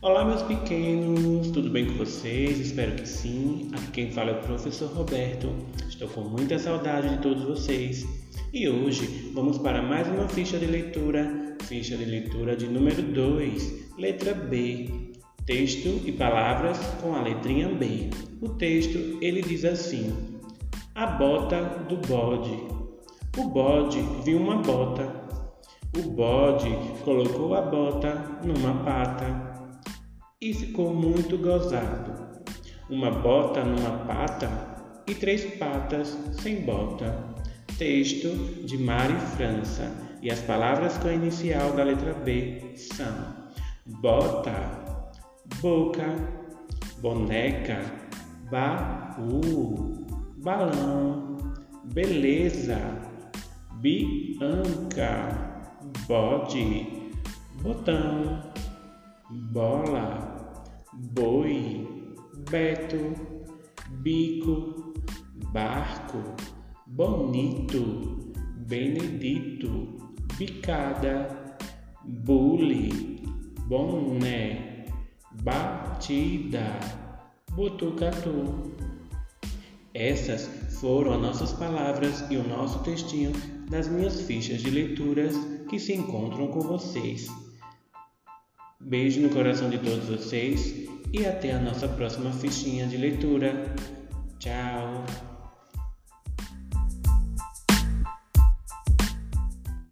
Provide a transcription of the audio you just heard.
Olá, meus pequenos, tudo bem com vocês? Espero que sim. Aqui quem fala é o professor Roberto. Estou com muita saudade de todos vocês. E hoje vamos para mais uma ficha de leitura, ficha de leitura de número 2, letra B. Texto e palavras com a letrinha B. O texto ele diz assim: A bota do bode. O bode viu uma bota o bode colocou a bota numa pata e ficou muito gozado. Uma bota numa pata e três patas sem bota. Texto de Mari França. E as palavras com a inicial da letra B são bota, boca, boneca, baú, balão, beleza, bianca bode, botão, bola, boi, beto, bico, barco, bonito, benedito, bicada, bule, boné, batida, botucatu. Essas foram as nossas palavras e o nosso textinho das minhas fichas de leituras que se encontram com vocês. Beijo no coração de todos vocês e até a nossa próxima fichinha de leitura. Tchau!